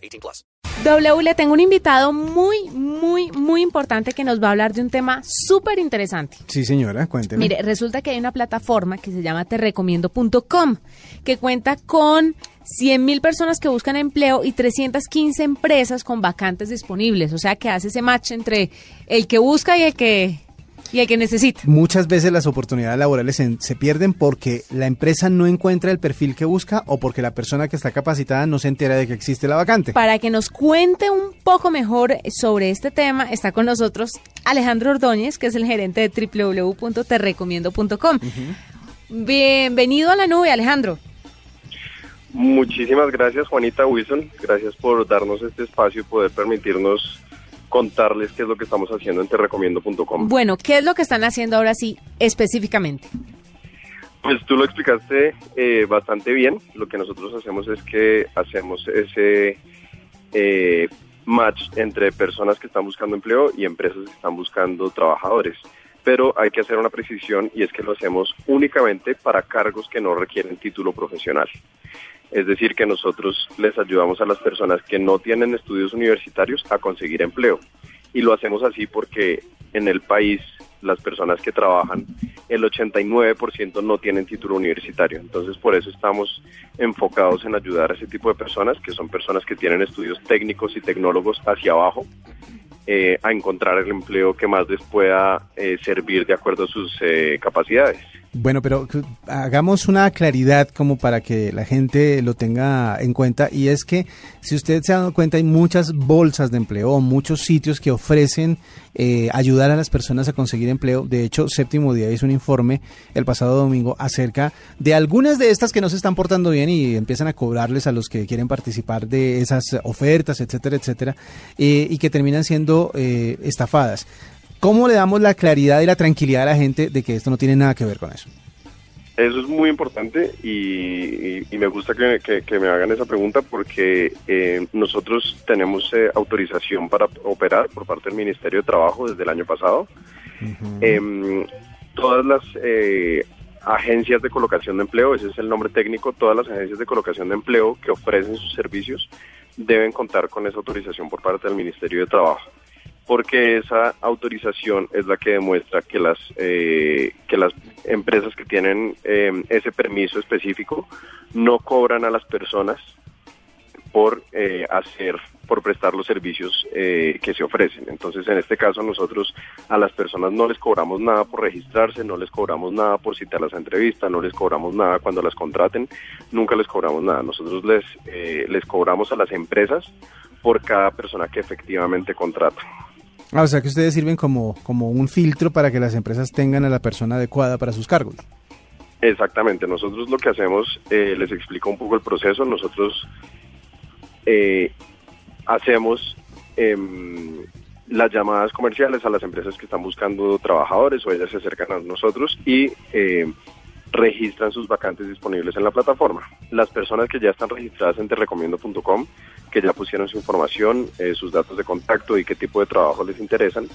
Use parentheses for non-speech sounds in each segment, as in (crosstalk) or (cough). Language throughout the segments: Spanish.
18 plus. W, le tengo un invitado muy, muy, muy importante que nos va a hablar de un tema súper interesante. Sí, señora, cuénteme. Mire, resulta que hay una plataforma que se llama terrecomiendo.com que cuenta con 100 mil personas que buscan empleo y 315 empresas con vacantes disponibles. O sea, que hace ese match entre el que busca y el que y el que necesita. Muchas veces las oportunidades laborales se, se, pierden porque la empresa no encuentra el perfil que busca o porque la persona que está capacitada no se entera de que existe la vacante. Para que nos cuente un poco mejor sobre este tema, está con nosotros Alejandro Ordóñez, que es el gerente de www.terrecomiendo.com. Uh -huh. Bienvenido a la nube, Alejandro. Muchísimas gracias, Juanita Wilson. Gracias por darnos este espacio y poder permitirnos contarles qué es lo que estamos haciendo en terrecomiendo.com. Bueno, ¿qué es lo que están haciendo ahora sí específicamente? Pues tú lo explicaste eh, bastante bien. Lo que nosotros hacemos es que hacemos ese eh, match entre personas que están buscando empleo y empresas que están buscando trabajadores. Pero hay que hacer una precisión y es que lo hacemos únicamente para cargos que no requieren título profesional. Es decir, que nosotros les ayudamos a las personas que no tienen estudios universitarios a conseguir empleo. Y lo hacemos así porque en el país las personas que trabajan, el 89% no tienen título universitario. Entonces, por eso estamos enfocados en ayudar a ese tipo de personas, que son personas que tienen estudios técnicos y tecnólogos hacia abajo, eh, a encontrar el empleo que más les pueda eh, servir de acuerdo a sus eh, capacidades. Bueno, pero hagamos una claridad como para que la gente lo tenga en cuenta y es que si usted se ha dado cuenta hay muchas bolsas de empleo, muchos sitios que ofrecen eh, ayudar a las personas a conseguir empleo. De hecho, Séptimo Día hizo un informe el pasado domingo acerca de algunas de estas que no se están portando bien y empiezan a cobrarles a los que quieren participar de esas ofertas, etcétera, etcétera, eh, y que terminan siendo eh, estafadas. ¿Cómo le damos la claridad y la tranquilidad a la gente de que esto no tiene nada que ver con eso? Eso es muy importante y, y, y me gusta que, que, que, me hagan esa pregunta porque eh, nosotros tenemos eh, autorización para operar por parte del Ministerio de Trabajo desde el año pasado. Uh -huh. eh, todas las eh, agencias de colocación de empleo, ese es el nombre técnico, todas las agencias de colocación de empleo que ofrecen sus servicios deben contar con esa autorización por parte del Ministerio de Trabajo porque esa autorización es la que demuestra que las eh, que las empresas que tienen eh, ese permiso específico no cobran a las personas por eh, hacer por prestar los servicios eh, que se ofrecen. Entonces, en este caso, nosotros a las personas no les cobramos nada por registrarse, no les cobramos nada por citarlas a entrevista, no les cobramos nada cuando las contraten, nunca les cobramos nada. Nosotros les, eh, les cobramos a las empresas por cada persona que efectivamente contratan. Ah, o sea que ustedes sirven como, como un filtro para que las empresas tengan a la persona adecuada para sus cargos. Exactamente, nosotros lo que hacemos, eh, les explico un poco el proceso, nosotros eh, hacemos eh, las llamadas comerciales a las empresas que están buscando trabajadores o ellas se acercan a nosotros y eh, registran sus vacantes disponibles en la plataforma. Las personas que ya están registradas en terrecomiendo.com, que ya pusieron su información, eh, sus datos de contacto y qué tipo de trabajo les interesan,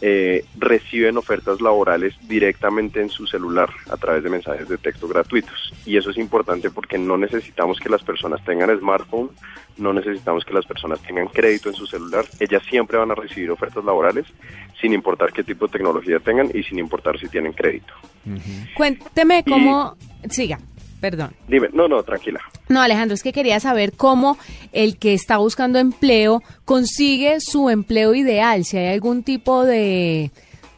eh, reciben ofertas laborales directamente en su celular a través de mensajes de texto gratuitos. Y eso es importante porque no necesitamos que las personas tengan smartphone, no necesitamos que las personas tengan crédito en su celular. Ellas siempre van a recibir ofertas laborales sin importar qué tipo de tecnología tengan y sin importar si tienen crédito. Uh -huh. Cuénteme cómo... Y... Siga. Perdón. Dime, no, no, tranquila. No, Alejandro, es que quería saber cómo el que está buscando empleo consigue su empleo ideal, si hay algún tipo de,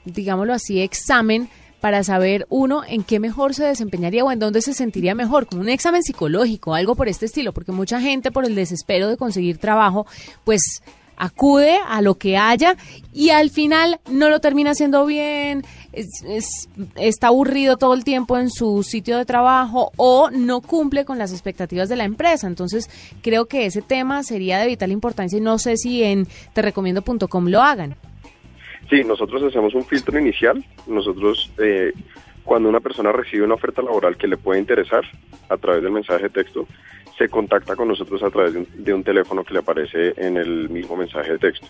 digámoslo así, examen para saber uno en qué mejor se desempeñaría o en dónde se sentiría mejor, como un examen psicológico, algo por este estilo, porque mucha gente por el desespero de conseguir trabajo, pues acude a lo que haya y al final no lo termina haciendo bien, es- es- está aburrido todo el tiempo en su sitio de trabajo o no cumple con las expectativas de la empresa. Entonces, creo que ese tema sería de vital importancia y no sé si en terrecomiendo.com lo hagan. Sí, nosotros hacemos un filtro inicial. Nosotros, eh, cuando una persona recibe una oferta laboral que le puede interesar a través del mensaje de texto, se contacta con nosotros a través de un, de un teléfono que le aparece en el mismo mensaje de texto.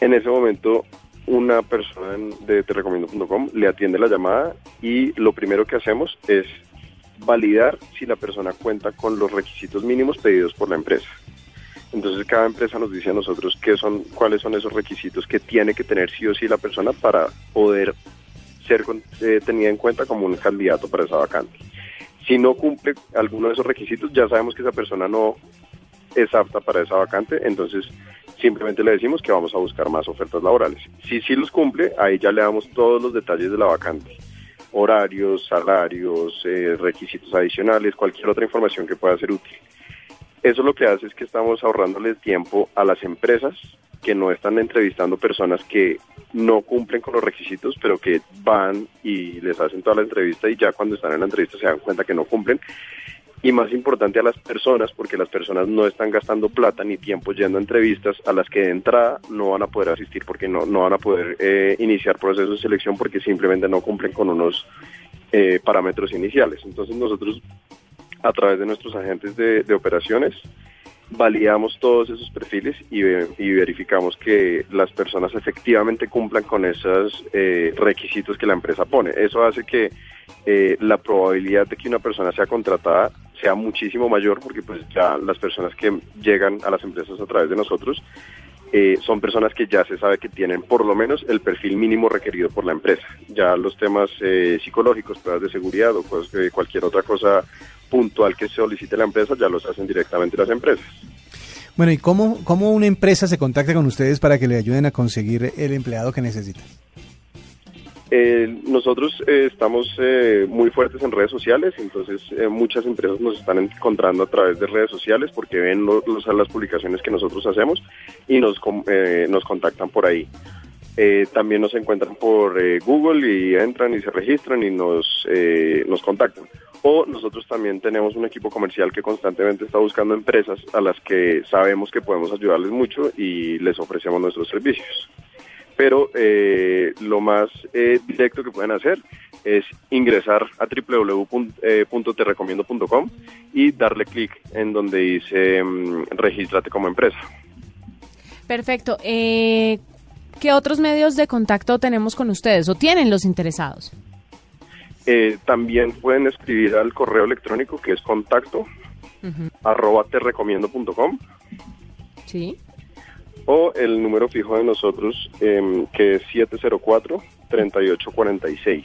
En ese momento, una persona de terrecomiendo.com le atiende la llamada y lo primero que hacemos es validar si la persona cuenta con los requisitos mínimos pedidos por la empresa. Entonces cada empresa nos dice a nosotros qué son, cuáles son esos requisitos que tiene que tener sí o sí la persona para poder ser eh, tenida en cuenta como un candidato para esa vacante. Si no cumple alguno de esos requisitos, ya sabemos que esa persona no es apta para esa vacante, entonces simplemente le decimos que vamos a buscar más ofertas laborales. Si sí los cumple, ahí ya le damos todos los detalles de la vacante, horarios, salarios, eh, requisitos adicionales, cualquier otra información que pueda ser útil. Eso lo que hace es que estamos ahorrándole tiempo a las empresas que no están entrevistando personas que no cumplen con los requisitos, pero que van y les hacen toda la entrevista y ya cuando están en la entrevista se dan cuenta que no cumplen. Y más importante a las personas, porque las personas no están gastando plata ni tiempo yendo a entrevistas a las que de entrada no van a poder asistir porque no, no van a poder eh, iniciar procesos de selección porque simplemente no cumplen con unos eh, parámetros iniciales. Entonces nosotros a través de nuestros agentes de, de operaciones validamos todos esos perfiles y, y verificamos que las personas efectivamente cumplan con esos eh, requisitos que la empresa pone. Eso hace que eh, la probabilidad de que una persona sea contratada sea muchísimo mayor porque pues ya las personas que llegan a las empresas a través de nosotros eh, son personas que ya se sabe que tienen por lo menos el perfil mínimo requerido por la empresa. Ya los temas eh, psicológicos, pruebas de seguridad o cosas que- cualquier otra cosa puntual que solicite la empresa ya los hacen directamente las empresas. Bueno, ¿y cómo, cómo una empresa se contacta con ustedes para que le ayuden a conseguir el empleado que necesita? Eh, nosotros eh, estamos eh, muy fuertes en redes sociales, entonces eh, muchas empresas nos están encontrando a través de redes sociales porque ven lo- los- las publicaciones que nosotros hacemos y nos, eh, nos contactan por ahí. También nos encuentran por Google y entran y se registran y nos, nos contactan. O nosotros también tenemos un equipo comercial que constantemente está buscando empresas a las que sabemos que podemos ayudarles mucho y les ofrecemos nuestros servicios pero eh, lo más eh, directo que pueden hacer es ingresar a www.terrecomiendo.com y darle clic en donde dice mm, regístrate como empresa. Perfecto. Eh, ¿Qué otros medios de contacto tenemos con ustedes o tienen los interesados? Eh, también pueden escribir al correo electrónico que es contacto arroba terrecomiendo.com Sí. O el número fijo de nosotros em, que es 704-3846.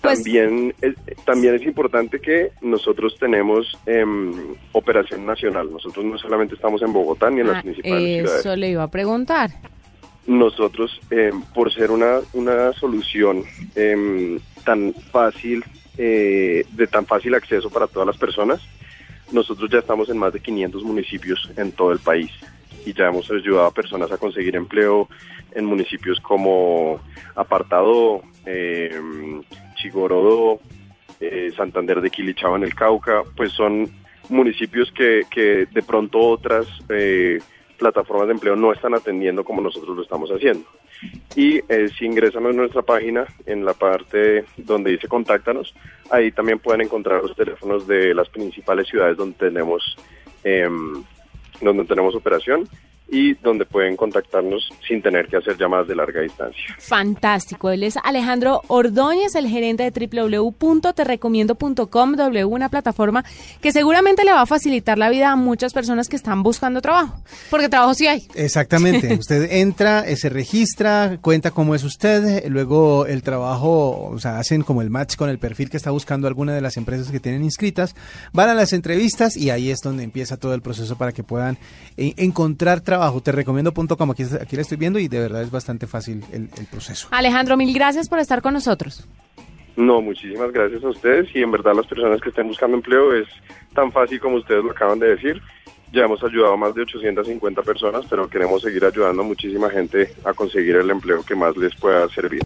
Pues- También, es, también es importante que nosotros tenemos em, operación nacional. Nosotros no solamente estamos en Bogotá ni en Ah, las principales ciudades. eso le iba a preguntar. Nosotros, em, por ser una, una solución em, tan fácil, eh, de tan fácil acceso para todas las personas, nosotros ya estamos en más de 500 municipios en todo el país y ya hemos ayudado a personas a conseguir empleo en municipios como Apartado, eh, Chigorodó, eh, Santander de Quilichaba en el Cauca, pues son municipios que, que de pronto otras eh, plataformas de empleo no están atendiendo como nosotros lo estamos haciendo. Y eh, si ingresan a nuestra página, en la parte donde dice contáctanos, ahí también pueden encontrar los teléfonos de las principales ciudades donde tenemos, em, donde tenemos operación y donde pueden contactarnos sin tener que hacer llamadas de larga distancia. Fantástico. Él es Alejandro Ordóñez, el gerente de www.terrecomiendo.com, W, una plataforma que seguramente le va a facilitar la vida a muchas personas que están buscando trabajo, porque trabajo sí hay. Exactamente. (laughs) Usted entra, eh, se registra, cuenta cómo es usted, luego el trabajo, o sea, hacen como el match con el perfil que está buscando alguna de las empresas que tienen inscritas, van a las entrevistas y ahí es donde empieza todo el proceso para que puedan eh, encontrar trabajo. Te recomiendo.com, aquí, aquí la estoy viendo y de verdad es bastante fácil el, el proceso. Alejandro, mil gracias por estar con nosotros. No, muchísimas gracias a ustedes y en verdad las personas que estén buscando empleo es tan fácil como ustedes lo acaban de decir. Ya hemos ayudado a más de 850 personas, pero queremos seguir ayudando a muchísima gente a conseguir el empleo que más les pueda servir.